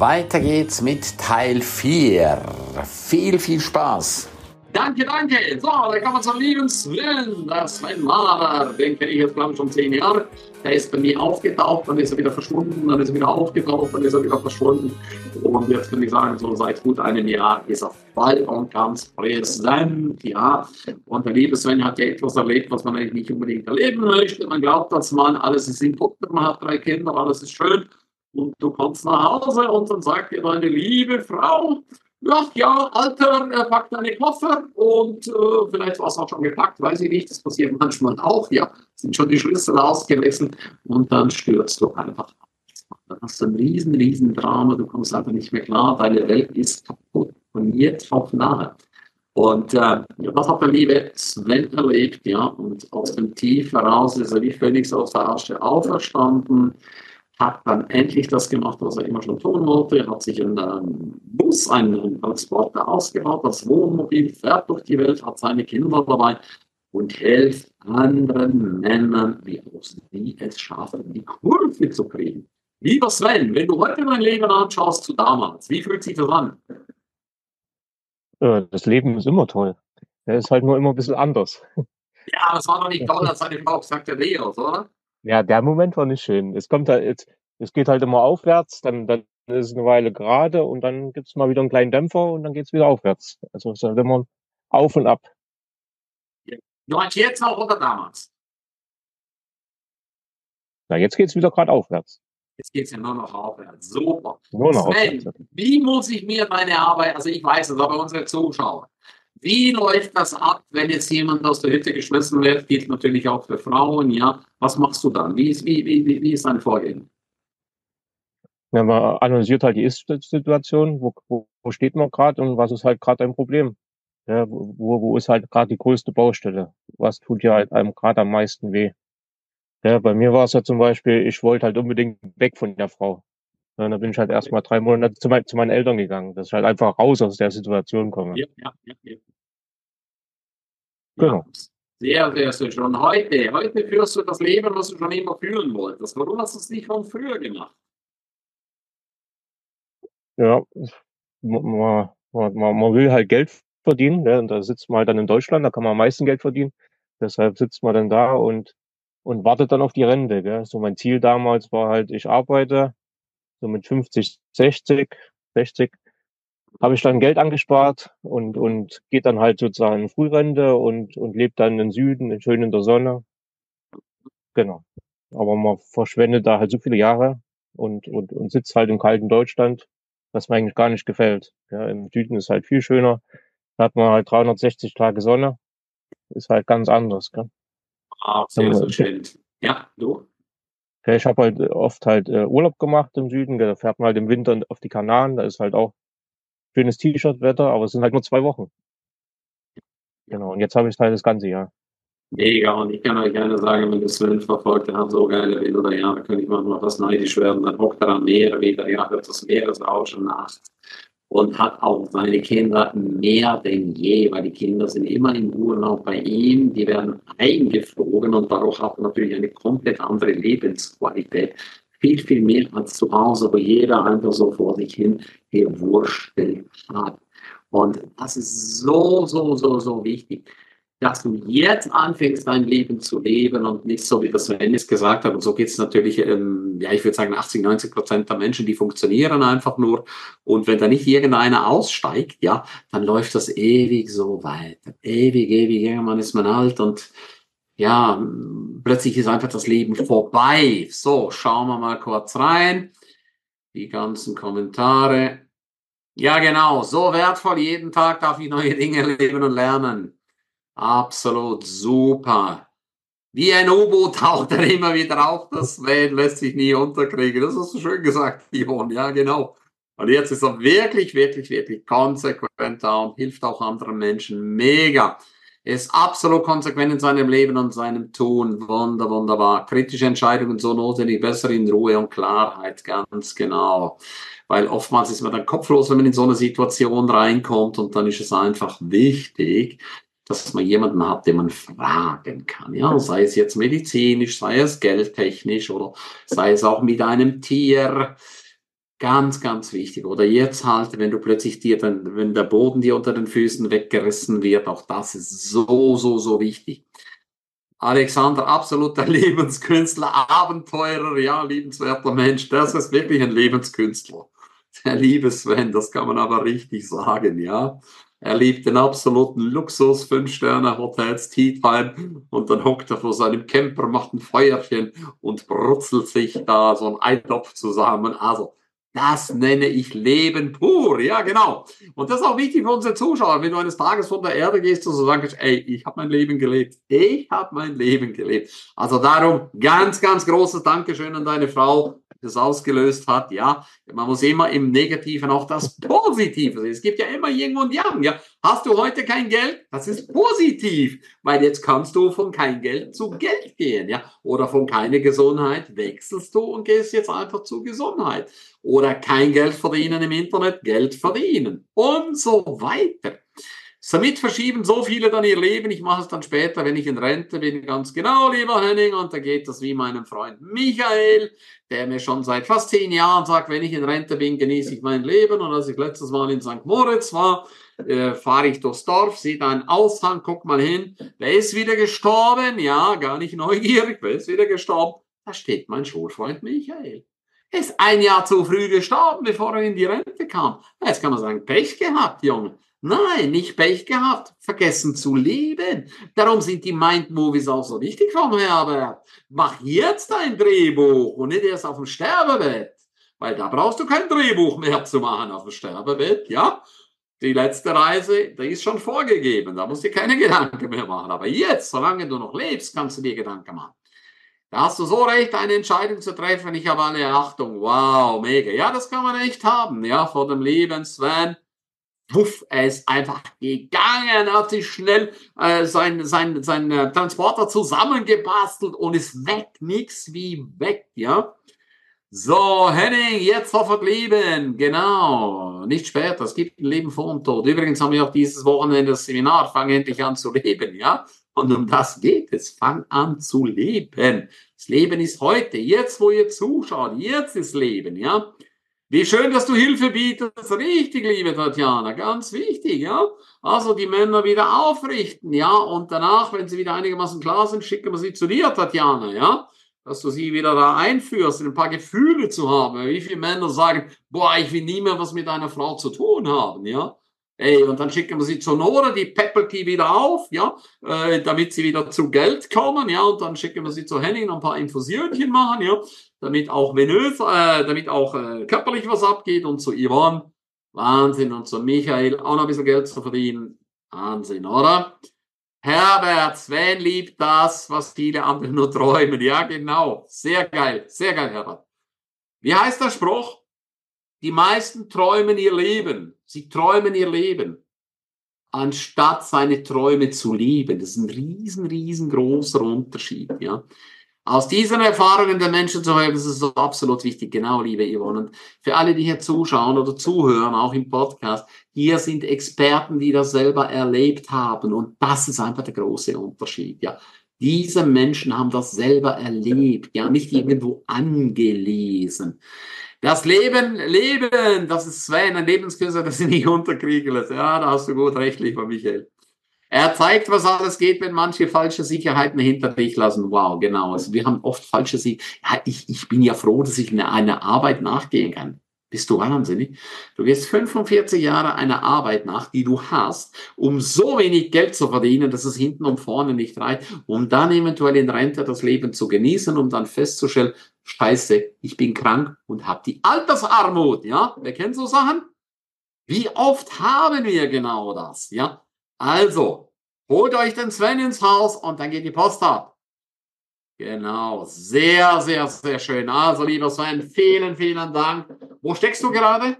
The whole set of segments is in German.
Weiter geht's mit Teil 4. Viel, viel Spaß. Danke, danke. So, da kann man zum Liebenswillen. Das mein Maler. Den kenne ich jetzt, glaube ich, schon zehn Jahre. Der ist bei mir aufgetaucht, dann ist er wieder verschwunden, dann ist er wieder aufgetaucht, dann ist er wieder verschwunden. Und jetzt kann ich sagen, so seit gut einem Jahr ist er voll und ganz präsent. Ja. Und der liebe Sven hat ja etwas erlebt, was man eigentlich nicht unbedingt erleben möchte. Man glaubt, dass man alles ist in Butter, man hat drei Kinder, alles ist schön. Und du kommst nach Hause und dann sagt dir deine liebe Frau, ja, ja, Alter, er packt deine Koffer und äh, vielleicht war es auch schon gepackt, weiß ich nicht. Das passiert manchmal auch, ja. Sind schon die Schlüssel ausgelassen und dann stürzt du einfach ab. Dann hast du ein riesen, riesen Drama, du kommst einfach nicht mehr klar, deine Welt ist kaputt von jetzt auf nahe. Und äh, das hat der liebe Sven erlebt, ja, und aus dem Tief heraus ist er wie Phönix aus der Asche auferstanden hat dann endlich das gemacht, was er immer schon tun wollte. Er hat sich einen Bus, einen Transporter ausgebaut, das Wohnmobil, fährt durch die Welt, hat seine Kinder dabei und hilft anderen Männern, wie aus die es schaffen, die Kurve zu kriegen. Lieber Sven, wenn du heute dein Leben anschaust zu damals, wie fühlt sich das an? Das Leben ist immer toll. Er ist halt nur immer ein bisschen anders. Ja, es war doch nicht toll, als seine Frau gesagt hat, Leos, oder? Ja, der Moment war nicht schön. Es kommt halt, es geht halt immer aufwärts, dann, dann ist es eine Weile gerade und dann gibt's mal wieder einen kleinen Dämpfer und dann geht's wieder aufwärts. Also es ist halt immer auf und ab. Meinst jetzt noch oder damals? Na, jetzt geht's wieder gerade aufwärts. Jetzt geht's ja nur noch aufwärts. Super. Nur noch Sven, aufwärts. wie muss ich mir meine Arbeit, also ich weiß es, aber unsere Zuschauer, wie läuft das ab, wenn jetzt jemand aus der Hütte geschmissen wird? Gilt natürlich auch für Frauen, ja. Was machst du dann? Wie ist, wie, wie, wie ist dein Vorgehen? Ja, man analysiert halt die Ist-Situation, wo, wo, wo steht man gerade und was ist halt gerade ein Problem. Ja, wo, wo ist halt gerade die größte Baustelle? Was tut ja halt einem gerade am meisten weh? Ja, bei mir war es ja zum Beispiel, ich wollte halt unbedingt weg von der Frau. Ja, dann bin ich halt erstmal drei Monate zu, mein, zu meinen Eltern gegangen, dass ich halt einfach raus aus der Situation komme. Ja, ja, ja, ja. Genau. Sehr, sehr, sehr schön. Heute, heute führst du das Leben, was du schon immer führen wolltest. Warum hast du es nicht schon früher gemacht? Ja, man, man, man will halt Geld verdienen. Ne? Und da sitzt man halt dann in Deutschland, da kann man am meisten Geld verdienen. Deshalb sitzt man dann da und, und wartet dann auf die Rente. Gell? So mein Ziel damals war halt, ich arbeite so mit 50, 60, 60 habe ich dann Geld angespart und, und geht dann halt sozusagen in Frührente und, und lebt dann im Süden, schön in der Sonne. Genau. Aber man verschwendet da halt so viele Jahre und, und, und sitzt halt im kalten Deutschland, was mir eigentlich gar nicht gefällt. Ja, Im Süden ist halt viel schöner. Da hat man halt 360 Tage Sonne. Ist halt ganz anders. Gell? Ah, sehr, sehr schön. Ja, du? Ja, ich habe halt oft halt äh, Urlaub gemacht im Süden. Da fährt man halt im Winter auf die Kanaren. Da ist halt auch schönes T-Shirt-Wetter, aber es sind halt nur zwei Wochen. Genau. Und jetzt habe ich halt das ganze Jahr. Mega, und ich kann euch gerne sagen, wenn du Sven verfolgt, der hat so geile Bilder, ja, da könnte ich manchmal fast neidisch werden, dann hockt er am Meer wieder, ja, hört das Meeresrauschen nachts und hat auch seine Kinder mehr denn je, weil die Kinder sind immer im Urlaub bei ihm, die werden eingeflogen und dadurch hat er natürlich eine komplett andere Lebensqualität. Viel, viel mehr als zu Hause, wo jeder einfach so vor sich hin gewurstelt hat. Und das ist so, so, so, so wichtig dass du jetzt anfängst, dein Leben zu leben und nicht so, wie das Svennis gesagt hat. Und so geht es natürlich, ähm, ja, ich würde sagen, 80, 90 Prozent der Menschen, die funktionieren einfach nur. Und wenn da nicht irgendeiner aussteigt, ja, dann läuft das ewig so weiter. Ewig, ewig, irgendwann ist man alt und ja, plötzlich ist einfach das Leben vorbei. So, schauen wir mal kurz rein. Die ganzen Kommentare. Ja, genau, so wertvoll. Jeden Tag darf ich neue Dinge leben und lernen. Absolut super. Wie ein U-Boot taucht er immer wieder auf. Das Sven lässt sich nie unterkriegen. Das hast du schön gesagt, Jon. Ja, genau. Und jetzt ist er wirklich, wirklich, wirklich konsequent da und hilft auch anderen Menschen. Mega. Er ist absolut konsequent in seinem Leben und seinem Tun. Wunder, wunderbar. Kritische Entscheidungen so notwendig, besser in Ruhe und Klarheit. Ganz genau. Weil oftmals ist man dann kopflos, wenn man in so eine Situation reinkommt und dann ist es einfach wichtig, dass man jemanden hat, den man fragen kann. Ja, sei es jetzt medizinisch, sei es geldtechnisch oder sei es auch mit einem Tier. Ganz, ganz wichtig. Oder jetzt halt, wenn du plötzlich dir dann, wenn der Boden dir unter den Füßen weggerissen wird, auch das ist so, so, so wichtig. Alexander, absoluter Lebenskünstler, Abenteurer, ja, liebenswerter Mensch. Das ist wirklich ein Lebenskünstler. Der liebe Sven, das kann man aber richtig sagen, ja. Er liebt den absoluten Luxus, Fünf-Sterne-Hotels, Tea Time und dann hockt er vor seinem Camper, macht ein Feuerchen und brutzelt sich da so ein Eintopf zusammen. Also das nenne ich Leben pur. Ja, genau. Und das ist auch wichtig für unsere Zuschauer. Wenn du eines Tages von der Erde gehst und so sagst, ey, ich habe mein Leben gelebt. Ich habe mein Leben gelebt. Also darum ganz, ganz großes Dankeschön an deine Frau das ausgelöst hat, ja. Man muss immer im Negativen auch das Positive sehen. Es gibt ja immer Yin und Yang, ja. Hast du heute kein Geld? Das ist positiv, weil jetzt kannst du von kein Geld zu Geld gehen, ja. Oder von keine Gesundheit wechselst du und gehst jetzt einfach zu Gesundheit. Oder kein Geld verdienen im Internet, Geld verdienen und so weiter. Damit verschieben so viele dann ihr Leben. Ich mache es dann später, wenn ich in Rente bin, ganz genau, lieber Henning. Und da geht das wie meinem Freund Michael, der mir schon seit fast zehn Jahren sagt, wenn ich in Rente bin, genieße ich mein Leben. Und als ich letztes Mal in St. Moritz war, äh, fahre ich durchs Dorf, sehe da einen Aushang, guck mal hin. Wer ist wieder gestorben? Ja, gar nicht neugierig. Wer ist wieder gestorben? Da steht mein Schulfreund Michael. Er ist ein Jahr zu früh gestorben, bevor er in die Rente kam. Jetzt kann man sagen, Pech gehabt, Junge. Nein, nicht Pech gehabt, vergessen zu leben. Darum sind die Mind-Movies auch so wichtig vom Herbert. Mach jetzt ein Drehbuch und nicht erst auf dem Sterbebett. Weil da brauchst du kein Drehbuch mehr zu machen auf dem Sterbebett, ja? Die letzte Reise, die ist schon vorgegeben, da musst du dir keine Gedanken mehr machen. Aber jetzt, solange du noch lebst, kannst du dir Gedanken machen. Da hast du so recht, eine Entscheidung zu treffen. Ich habe alle Achtung. Wow, mega. Ja, das kann man echt haben. Ja, vor dem Leben, Sven wuff, er ist einfach gegangen, hat sich schnell äh, sein, sein, sein äh, Transporter zusammengebastelt und ist weg, nix wie weg, ja. So, Henning, jetzt sofort leben, genau, nicht später, es gibt ein Leben vor dem Tod. Übrigens haben wir auch dieses Wochenende das Seminar, fang endlich an zu leben, ja. Und um das geht es, fang an zu leben. Das Leben ist heute, jetzt wo ihr zuschaut, jetzt ist Leben, ja. Wie schön, dass du Hilfe bietest. Richtig, liebe Tatjana. Ganz wichtig, ja. Also die Männer wieder aufrichten, ja. Und danach, wenn sie wieder einigermaßen klar sind, schicken wir sie zu dir, Tatjana, ja. Dass du sie wieder da einführst, ein paar Gefühle zu haben. Wie viele Männer sagen, boah, ich will nie mehr was mit einer Frau zu tun haben, ja. Ey, und dann schicken wir sie zur Nora, die peppelt die wieder auf, ja, äh, damit sie wieder zu Geld kommen, ja, und dann schicken wir sie zu Henning noch ein paar Infusionchen machen, ja, damit auch venös, äh, damit auch äh, körperlich was abgeht und zu Yvonne, Wahnsinn, und zu Michael auch noch ein bisschen Geld zu verdienen, Wahnsinn, oder? Herbert, Sven liebt das, was viele andere nur träumen, ja, genau, sehr geil, sehr geil, Herbert. Wie heißt der Spruch? Die meisten träumen ihr Leben. Sie träumen ihr Leben, anstatt seine Träume zu lieben. Das ist ein riesen, riesengroßer Unterschied, ja. Aus diesen Erfahrungen der Menschen zu hören, das ist so absolut wichtig. Genau, liebe Yvonne. Und für alle, die hier zuschauen oder zuhören, auch im Podcast, hier sind Experten, die das selber erlebt haben. Und das ist einfach der große Unterschied, ja. Diese Menschen haben das selber erlebt, ja, nicht irgendwo angelesen. Das Leben, Leben, das ist Sven, ein Lebenskünstler, das ich nicht unterkriegen lässt. Ja, da hast du gut recht, lieber Michael. Er zeigt, was alles geht, wenn manche falsche Sicherheiten hinter dich lassen. Wow, genau. Also wir haben oft falsche Sicherheiten. Ja, ich, ich bin ja froh, dass ich eine, eine Arbeit nachgehen kann. Bist du wahnsinnig? Du gehst 45 Jahre einer Arbeit nach, die du hast, um so wenig Geld zu verdienen, dass es hinten und vorne nicht reicht, um dann eventuell in Rente das Leben zu genießen, um dann festzustellen, scheiße, ich bin krank und habe die Altersarmut, ja? Wer kennt so Sachen? Wie oft haben wir genau das, ja? Also, holt euch den Sven ins Haus und dann geht die Post ab. Genau, sehr, sehr, sehr schön. Also, lieber Sven, vielen, vielen Dank. Wo steckst du gerade?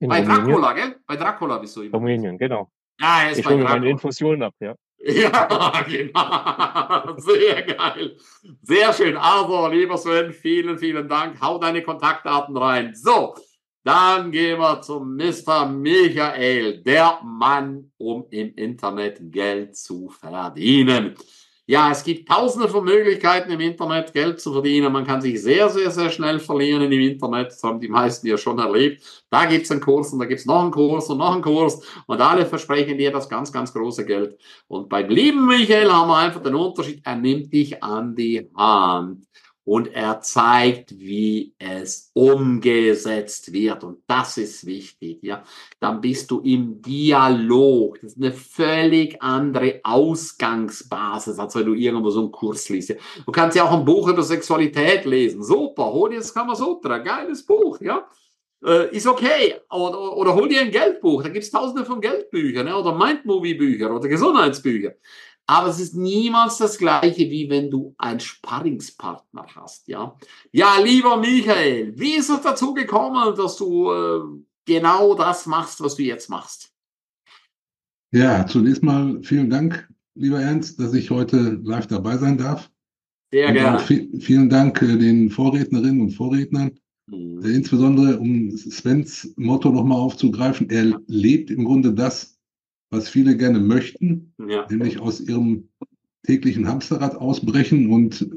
In Bei Rumänien. Dracula, gell? Bei Dracula bist du immer. Rumänien, genau. Ja, er ist Ich bei hole mir meine Dracula. Infusion ab, ja. Ja, genau. Sehr geil. Sehr schön. Also, lieber Sven, vielen, vielen Dank. Hau deine Kontaktdaten rein. So, dann gehen wir zum Mr. Michael, der Mann, um im Internet Geld zu verdienen. Ja, es gibt tausende von Möglichkeiten im Internet Geld zu verdienen. Man kann sich sehr, sehr, sehr schnell verlieren im Internet. Das haben die meisten ja schon erlebt. Da gibt's einen Kurs und da gibt's noch einen Kurs und noch einen Kurs. Und alle versprechen dir das ganz, ganz große Geld. Und beim lieben Michael haben wir einfach den Unterschied. Er nimmt dich an die Hand und er zeigt, wie es umgesetzt wird. Und das ist wichtig, ja. Dann bist du im Dialog. Das ist eine völlig andere Ausgangsbasis, als wenn du irgendwo so einen Kurs liest. Du kannst ja auch ein Buch über Sexualität lesen. Super, hol dir das Kamasutra, geiles Buch, ja. Äh, ist okay. Oder, oder hol dir ein Geldbuch. Da gibt's tausende von Geldbüchern, ne? oder Mindmovie-Bücher oder Gesundheitsbücher. Aber es ist niemals das Gleiche, wie wenn du einen Sparringspartner hast, ja. Ja, lieber Michael, wie ist es dazu gekommen, dass du äh, genau das machst, was du jetzt machst? Ja, zunächst mal vielen Dank, lieber Ernst, dass ich heute live dabei sein darf. Sehr und gerne. vielen Dank äh, den Vorrednerinnen und Vorrednern. Mhm. Äh, insbesondere, um Svens Motto nochmal aufzugreifen, er lebt im Grunde das, was viele gerne möchten, ja. nämlich aus ihrem täglichen Hamsterrad ausbrechen und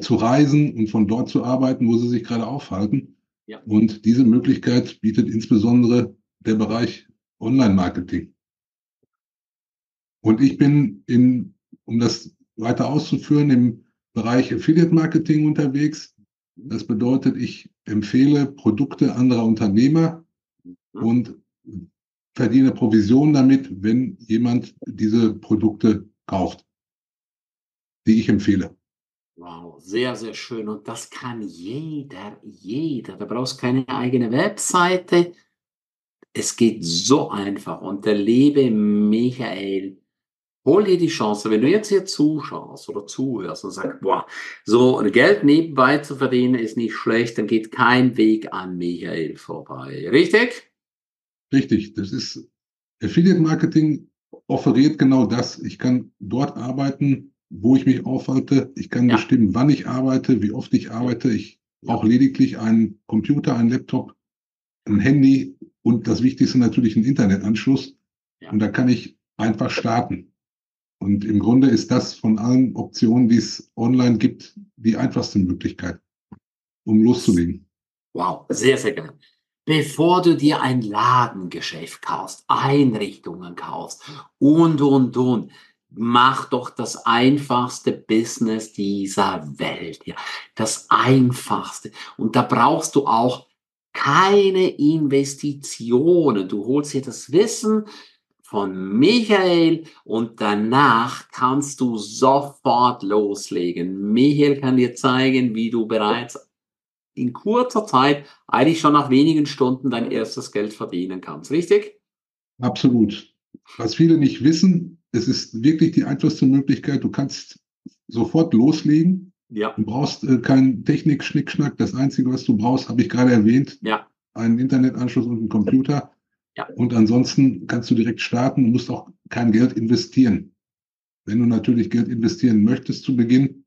zu reisen und von dort zu arbeiten, wo sie sich gerade aufhalten. Ja. Und diese Möglichkeit bietet insbesondere der Bereich Online-Marketing. Und ich bin in, um das weiter auszuführen, im Bereich Affiliate-Marketing unterwegs. Das bedeutet, ich empfehle Produkte anderer Unternehmer mhm. und verdiene Provision damit, wenn jemand diese Produkte kauft, die ich empfehle. Wow, sehr, sehr schön. Und das kann jeder, jeder. Da brauchst keine eigene Webseite. Es geht so einfach. Und der liebe Michael, hol dir die Chance, wenn du jetzt hier zuschaust oder zuhörst und sagst, boah, so Geld nebenbei zu verdienen ist nicht schlecht, dann geht kein Weg an Michael vorbei. Richtig? Richtig, das ist Affiliate Marketing offeriert genau das. Ich kann dort arbeiten, wo ich mich aufhalte. Ich kann ja. bestimmen, wann ich arbeite, wie oft ich arbeite. Ich brauche lediglich einen Computer, einen Laptop, ein Handy und das Wichtigste natürlich einen Internetanschluss. Ja. Und da kann ich einfach starten. Und im Grunde ist das von allen Optionen, die es online gibt, die einfachste Möglichkeit, um loszulegen. Wow, sehr, sehr geil bevor du dir ein Ladengeschäft kaufst, Einrichtungen kaufst und, und, und. Mach doch das einfachste Business dieser Welt. Ja, das einfachste. Und da brauchst du auch keine Investitionen. Du holst dir das Wissen von Michael und danach kannst du sofort loslegen. Michael kann dir zeigen, wie du bereits in kurzer Zeit, eigentlich schon nach wenigen Stunden dein erstes Geld verdienen kannst. Richtig? Absolut. Was viele nicht wissen, es ist wirklich die einfachste Möglichkeit. Du kannst sofort loslegen. Ja. Du brauchst äh, keinen Technik-Schnickschnack. Das Einzige, was du brauchst, habe ich gerade erwähnt. Ja. Einen Internetanschluss und einen Computer. Ja. Und ansonsten kannst du direkt starten und musst auch kein Geld investieren. Wenn du natürlich Geld investieren möchtest zu Beginn,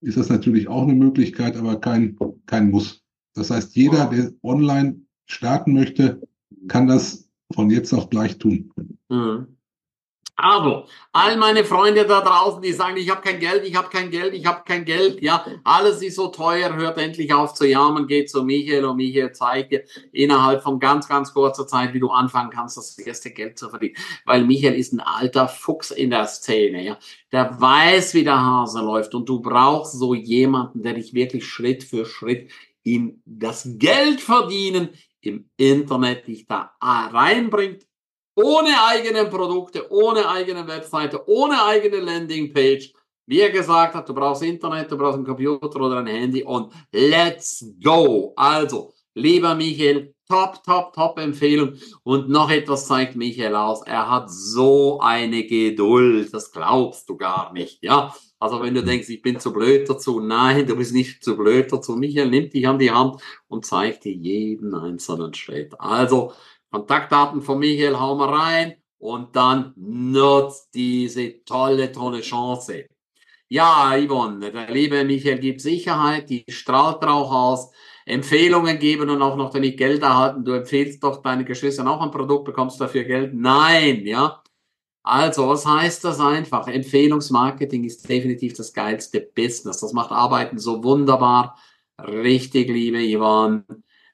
ist das natürlich auch eine Möglichkeit, aber kein, kein Muss. Das heißt, jeder, der online starten möchte, kann das von jetzt auf gleich tun. Mhm. Also, all meine Freunde da draußen, die sagen, ich habe kein Geld, ich habe kein Geld, ich habe kein Geld, ja, alles ist so teuer, hört endlich auf zu jammern, geht zu Michael und Michael zeigt dir innerhalb von ganz, ganz kurzer Zeit, wie du anfangen kannst, das erste Geld zu verdienen. Weil Michael ist ein alter Fuchs in der Szene, ja. Der weiß, wie der Hase läuft und du brauchst so jemanden, der dich wirklich Schritt für Schritt in das Geld verdienen im Internet dich da reinbringt ohne eigene Produkte, ohne eigene Webseite, ohne eigene Landingpage. Wie er gesagt hat, du brauchst Internet, du brauchst einen Computer oder ein Handy und let's go. Also, lieber Michael, top, top, top Empfehlung. Und noch etwas zeigt Michael aus. Er hat so eine Geduld. Das glaubst du gar nicht, ja. Also wenn du denkst, ich bin zu blöd dazu, nein, du bist nicht zu blöd dazu. Michael nimmt dich an die Hand und zeigt dir jeden einzelnen Schritt. Also Kontaktdaten von Michael hauen wir rein und dann nutzt diese tolle, tolle Chance. Ja, Yvonne, der liebe Michael gibt Sicherheit, die strahlt Rauch aus, Empfehlungen geben und auch noch nicht Geld erhalten. Du empfehlst doch deine Geschwistern auch ein Produkt, bekommst dafür Geld? Nein, ja. Also, was heißt das einfach? Empfehlungsmarketing ist definitiv das geilste Business. Das macht Arbeiten so wunderbar. Richtig, liebe Yvonne.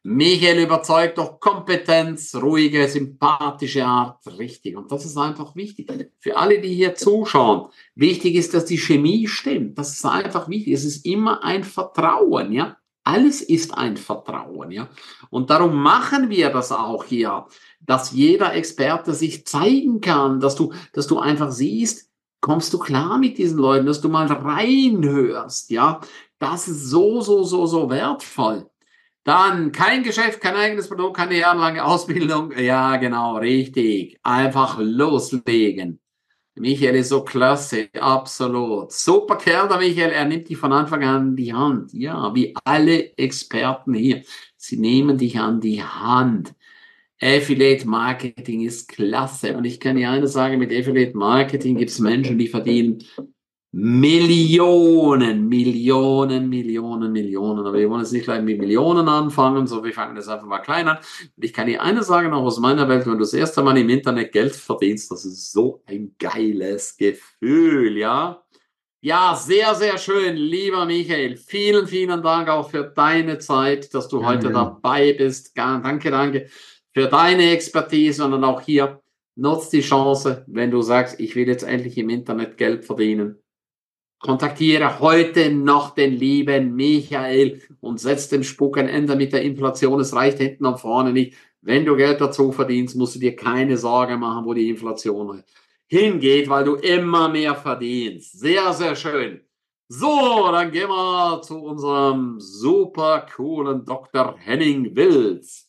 Michael überzeugt durch Kompetenz, ruhige, sympathische Art. Richtig. Und das ist einfach wichtig. Für alle, die hier zuschauen, wichtig ist, dass die Chemie stimmt. Das ist einfach wichtig. Es ist immer ein Vertrauen, ja. Alles ist ein Vertrauen, ja. Und darum machen wir das auch hier, dass jeder Experte sich zeigen kann, dass du, dass du einfach siehst, kommst du klar mit diesen Leuten, dass du mal reinhörst, ja. Das ist so, so, so, so wertvoll. Dann kein Geschäft, kein eigenes Produkt, keine jahrelange Ausbildung. Ja, genau, richtig. Einfach loslegen. Michael ist so klasse, absolut. Super Kerl, der Michael. Er nimmt dich von Anfang an die Hand. Ja, wie alle Experten hier. Sie nehmen dich an die Hand. Affiliate Marketing ist klasse. Und ich kann dir eines sagen, mit Affiliate Marketing gibt es Menschen, die verdienen Millionen, Millionen, Millionen, Millionen. Aber wir wollen jetzt nicht gleich mit Millionen anfangen, so wir fangen jetzt einfach mal klein an. Und ich kann dir eine sagen, auch aus meiner Welt, wenn du das erste Mal im Internet Geld verdienst, das ist so ein geiles Gefühl, ja. Ja, sehr, sehr schön, lieber Michael. Vielen, vielen Dank auch für deine Zeit, dass du heute ja. dabei bist. Danke, danke für deine Expertise und auch hier nutzt die Chance, wenn du sagst, ich will jetzt endlich im Internet Geld verdienen Kontaktiere heute noch den lieben Michael und setz dem Spuk ein Ende mit der Inflation. Es reicht hinten und vorne nicht. Wenn du Geld dazu verdienst, musst du dir keine Sorge machen, wo die Inflation hingeht, weil du immer mehr verdienst. Sehr, sehr schön. So, dann gehen wir zu unserem super coolen Dr. Henning Wills.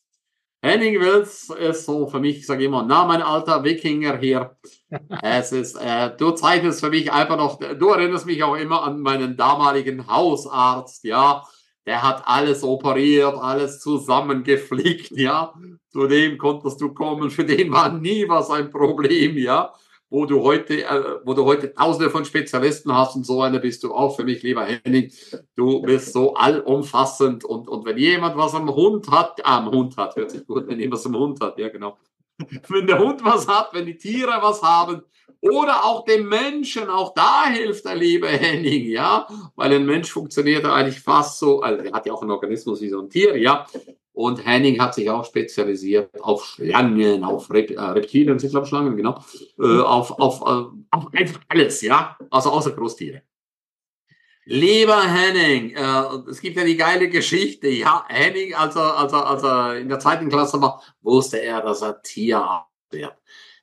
Henning Wills ist so für mich, ich sage immer, na, mein alter Wikinger hier. es ist, äh, du zeichnest für mich einfach noch, du erinnerst mich auch immer an meinen damaligen Hausarzt, ja. Der hat alles operiert, alles zusammengeflickt, ja. Zu dem konntest du kommen, für den war nie was ein Problem, ja wo du heute, äh, wo du heute tausende von Spezialisten hast und so einer bist du auch für mich, lieber Henning. Du bist so allumfassend und, und wenn jemand was am Hund hat, ah, am Hund hat, hört sich gut, wenn jemand was am Hund hat, ja genau. Wenn der Hund was hat, wenn die Tiere was haben oder auch dem Menschen, auch da hilft der liebe Henning, ja, weil ein Mensch funktioniert eigentlich fast so, also er hat ja auch einen Organismus wie so ein Tier, ja, und Henning hat sich auch spezialisiert auf Schlangen, auf Rep äh, Reptilien, sind glaube Schlangen, genau. Äh, auf, auf, äh, auf einfach alles, ja. Also außer Großtiere. Lieber Henning, äh, es gibt ja die geile Geschichte. Ja, Henning, als er, als in der zweiten Klasse war, wusste er, dass er Tierarzt wird.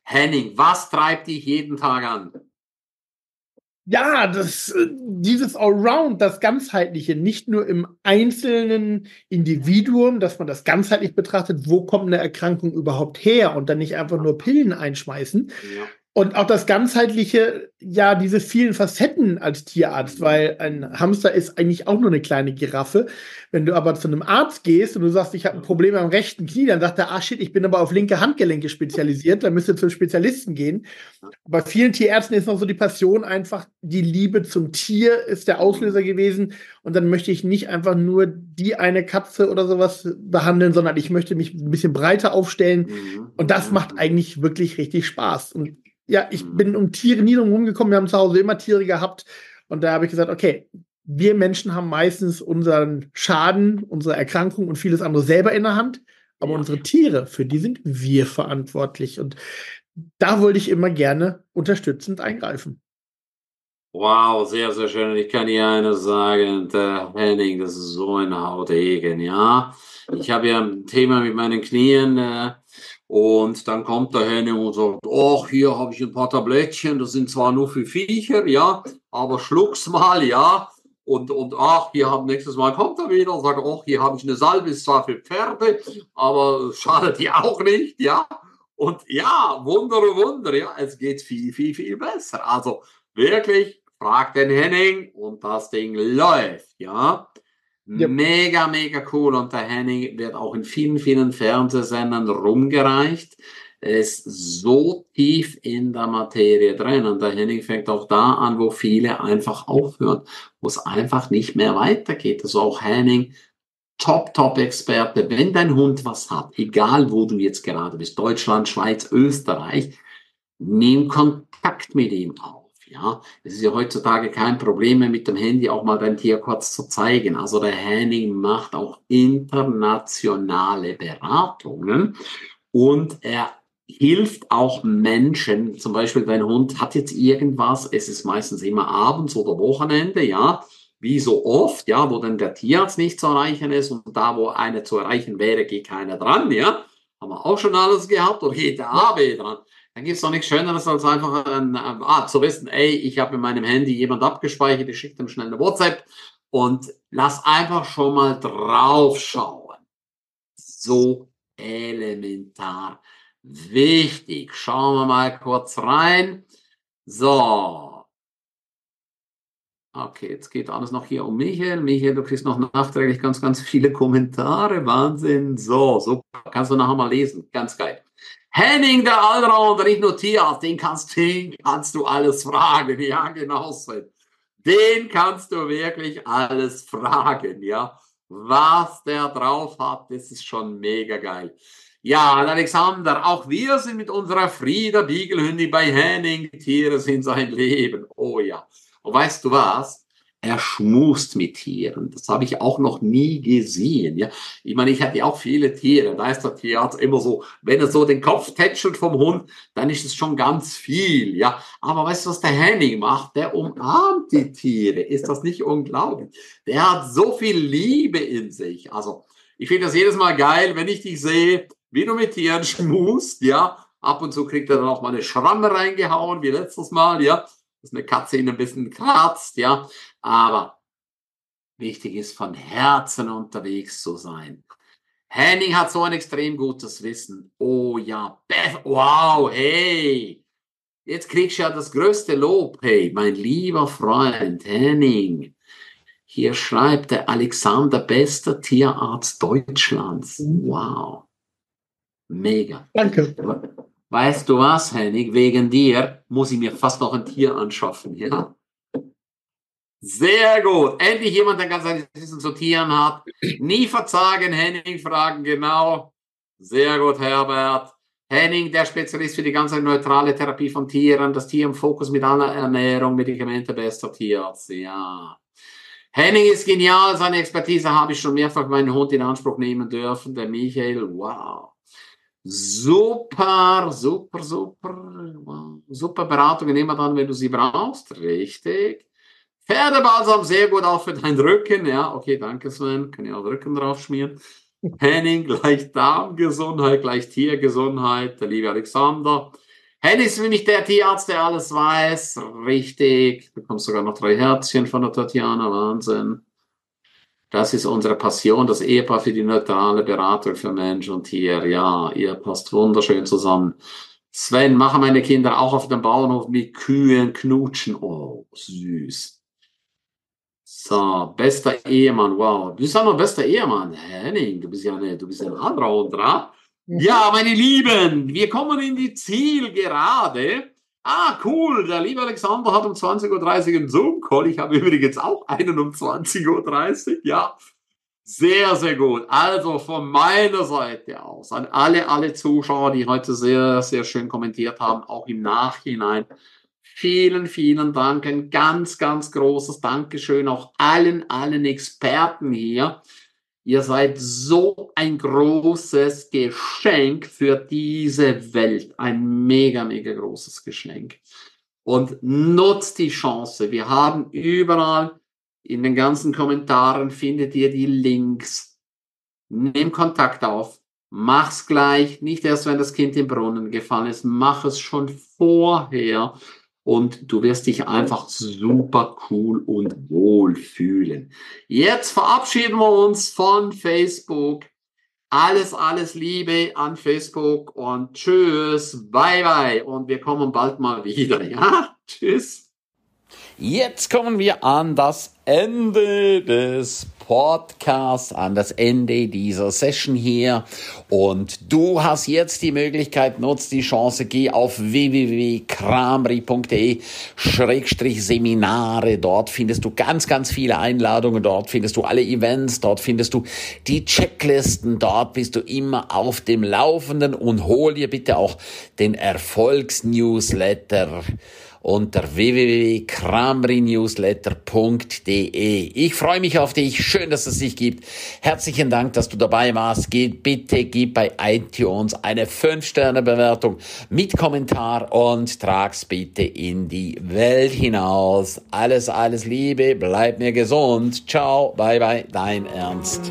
Henning, was treibt dich jeden Tag an? Ja, das, äh, dieses Allround, das Ganzheitliche, nicht nur im einzelnen Individuum, dass man das ganzheitlich betrachtet, wo kommt eine Erkrankung überhaupt her und dann nicht einfach nur Pillen einschmeißen, ja. Und auch das ganzheitliche, ja, diese vielen Facetten als Tierarzt, weil ein Hamster ist eigentlich auch nur eine kleine Giraffe. Wenn du aber zu einem Arzt gehst und du sagst, ich habe ein Problem am rechten Knie, dann sagt er, ah shit, ich bin aber auf linke Handgelenke spezialisiert, dann müsst ihr zum Spezialisten gehen. Bei vielen Tierärzten ist noch so die Passion einfach, die Liebe zum Tier ist der Auslöser gewesen. Und dann möchte ich nicht einfach nur die eine Katze oder sowas behandeln, sondern ich möchte mich ein bisschen breiter aufstellen. Mhm. Und das macht eigentlich wirklich richtig Spaß. Und ja, ich mhm. bin um Tiere nie drum rumgekommen. Wir haben zu Hause immer Tiere gehabt. Und da habe ich gesagt, okay, wir Menschen haben meistens unseren Schaden, unsere Erkrankung und vieles andere selber in der Hand. Aber ja. unsere Tiere, für die sind wir verantwortlich. Und da wollte ich immer gerne unterstützend eingreifen. Wow, sehr, sehr schön. Ich kann dir eines sagen, der Henning, das ist so ein Hautegen, ja. Ich habe ja ein Thema mit meinen Knien. Äh, und dann kommt der Henning und sagt, ach, hier habe ich ein paar Tablettchen, das sind zwar nur für Viecher, ja, aber schluck's mal, ja. Und, und ach, hier haben nächstes Mal kommt er wieder und sagt, ach, hier habe ich eine Salbe, ist zwar für Pferde, aber schadet die auch nicht, ja. Und ja, Wunder, Wunder, ja, es geht viel, viel, viel besser. Also wirklich, frag den Henning und das Ding läuft, ja. Ja. Mega, mega cool. Und der Henning wird auch in vielen, vielen Fernsehsendern rumgereicht. Er ist so tief in der Materie drin. Und der Henning fängt auch da an, wo viele einfach aufhören, wo es einfach nicht mehr weitergeht. Also auch Henning, Top, Top-Experte. Wenn dein Hund was hat, egal wo du jetzt gerade bist, Deutschland, Schweiz, Österreich, Nimm Kontakt mit ihm auf. Ja, es ist ja heutzutage kein Problem mehr mit dem Handy auch mal dein Tier kurz zu zeigen. Also der Henning macht auch internationale Beratungen und er hilft auch Menschen. Zum Beispiel dein Hund hat jetzt irgendwas. Es ist meistens immer abends oder Wochenende, ja wie so oft, ja, wo dann der Tierarzt nicht zu erreichen ist und da, wo einer zu erreichen wäre, geht keiner dran, ja. Haben wir auch schon alles gehabt oder geht der AB dran. Dann gibt es doch nichts Schöneres, als einfach ein, ah, zu wissen, ey, ich habe in meinem Handy jemand abgespeichert, ich schicke dem schnell eine WhatsApp und lass einfach schon mal drauf schauen. So elementar wichtig. Schauen wir mal kurz rein. So, Okay, jetzt geht alles noch hier um Michael. Michael, du kriegst noch nachträglich ganz, ganz viele Kommentare. Wahnsinn. So, so kannst du nachher mal lesen. Ganz geil. Henning, der Allrounder, nicht nur Tierarzt, den kannst, den kannst du alles fragen. Ja, genau so. Den kannst du wirklich alles fragen, ja. Was der drauf hat, das ist schon mega geil. Ja, Alexander, auch wir sind mit unserer Frieda Biegelhündin bei Henning. Tiere sind sein Leben. Oh ja. Und weißt du was? Er schmust mit Tieren. Das habe ich auch noch nie gesehen. Ja, ich meine, ich hatte auch viele Tiere. Da ist der Tierarzt immer so, wenn er so den Kopf tätschelt vom Hund, dann ist es schon ganz viel. Ja, aber weißt du, was der Henning macht? Der umarmt die Tiere. Ist das nicht unglaublich? Der hat so viel Liebe in sich. Also, ich finde das jedes Mal geil, wenn ich dich sehe, wie du mit Tieren schmust. Ja, ab und zu kriegt er dann auch mal eine Schramme reingehauen, wie letztes Mal. Ja, dass eine Katze ihn ein bisschen kratzt, ja. Aber wichtig ist, von Herzen unterwegs zu sein. Henning hat so ein extrem gutes Wissen. Oh ja, Beth, wow, hey. Jetzt kriegst du ja das größte Lob. Hey, mein lieber Freund Henning. Hier schreibt der Alexander, bester Tierarzt Deutschlands. Wow. Mega. Danke. Weißt du was, Henning? Wegen dir muss ich mir fast noch ein Tier anschaffen, ja? Sehr gut. Endlich jemand, der ganz ein Wissen zu Tieren hat. Nie verzagen, Henning, fragen genau. Sehr gut, Herbert. Henning, der Spezialist für die ganze neutrale Therapie von Tieren, das Tier im Fokus mit aller Ernährung, Medikamente, bester Tierarzt. Ja. Henning ist genial, seine Expertise habe ich schon mehrfach meinen Hund in Anspruch nehmen dürfen. Der Michael, wow. Super, super, super, super Beratungen immer dann, wenn du sie brauchst. Richtig. Pferdebalsam sehr gut auch für deinen Rücken. Ja, okay, danke Sven. Kann ich auch Rücken drauf schmieren. Henning gleich Darmgesundheit, gleich Tiergesundheit. Der liebe Alexander. Henning ist nämlich der Tierarzt, der alles weiß. Richtig. Du bekommst sogar noch drei Herzchen von der Tatjana. Wahnsinn. Das ist unsere Passion, das Ehepaar für die neutrale Beratung für Mensch und Tier. Ja, ihr passt wunderschön zusammen. Sven, machen meine Kinder auch auf dem Bauernhof mit Kühen knutschen. Oh, süß. So, bester Ehemann, wow. Du bist ja noch bester Ehemann. Henning, du bist ja eine, du bist ja ein Allrounder. Mhm. Ja, meine Lieben, wir kommen in die Zielgerade. Ah, cool, der liebe Alexander hat um 20.30 Uhr einen Zoom-Call. Ich habe übrigens auch einen um 20.30 Uhr, ja. Sehr, sehr gut. Also von meiner Seite aus an alle, alle Zuschauer, die heute sehr, sehr schön kommentiert haben, auch im Nachhinein. Vielen, vielen Dank. Ein ganz, ganz großes Dankeschön auch allen, allen Experten hier Ihr seid so ein großes Geschenk für diese Welt. Ein mega, mega großes Geschenk. Und nutzt die Chance. Wir haben überall in den ganzen Kommentaren findet ihr die Links. Nimm Kontakt auf. Mach's gleich. Nicht erst, wenn das Kind im Brunnen gefallen ist. Mach es schon vorher und du wirst dich einfach super cool und wohl fühlen. Jetzt verabschieden wir uns von Facebook. Alles, alles Liebe an Facebook und tschüss, bye bye und wir kommen bald mal wieder, ja? Tschüss. Jetzt kommen wir an das Ende des Podcasts, an das Ende dieser Session hier. Und du hast jetzt die Möglichkeit, nutzt die Chance, geh auf www.kramri.de Seminare. Dort findest du ganz, ganz viele Einladungen. Dort findest du alle Events. Dort findest du die Checklisten. Dort bist du immer auf dem Laufenden und hol dir bitte auch den Erfolgsnewsletter unter www.kramrinewsletter.de. Ich freue mich auf dich. Schön, dass es dich gibt. Herzlichen Dank, dass du dabei warst. Geh, bitte gib bei iTunes eine 5-Sterne-Bewertung mit Kommentar und trag's bitte in die Welt hinaus. Alles, alles Liebe. Bleib mir gesund. Ciao. Bye, bye. Dein Ernst.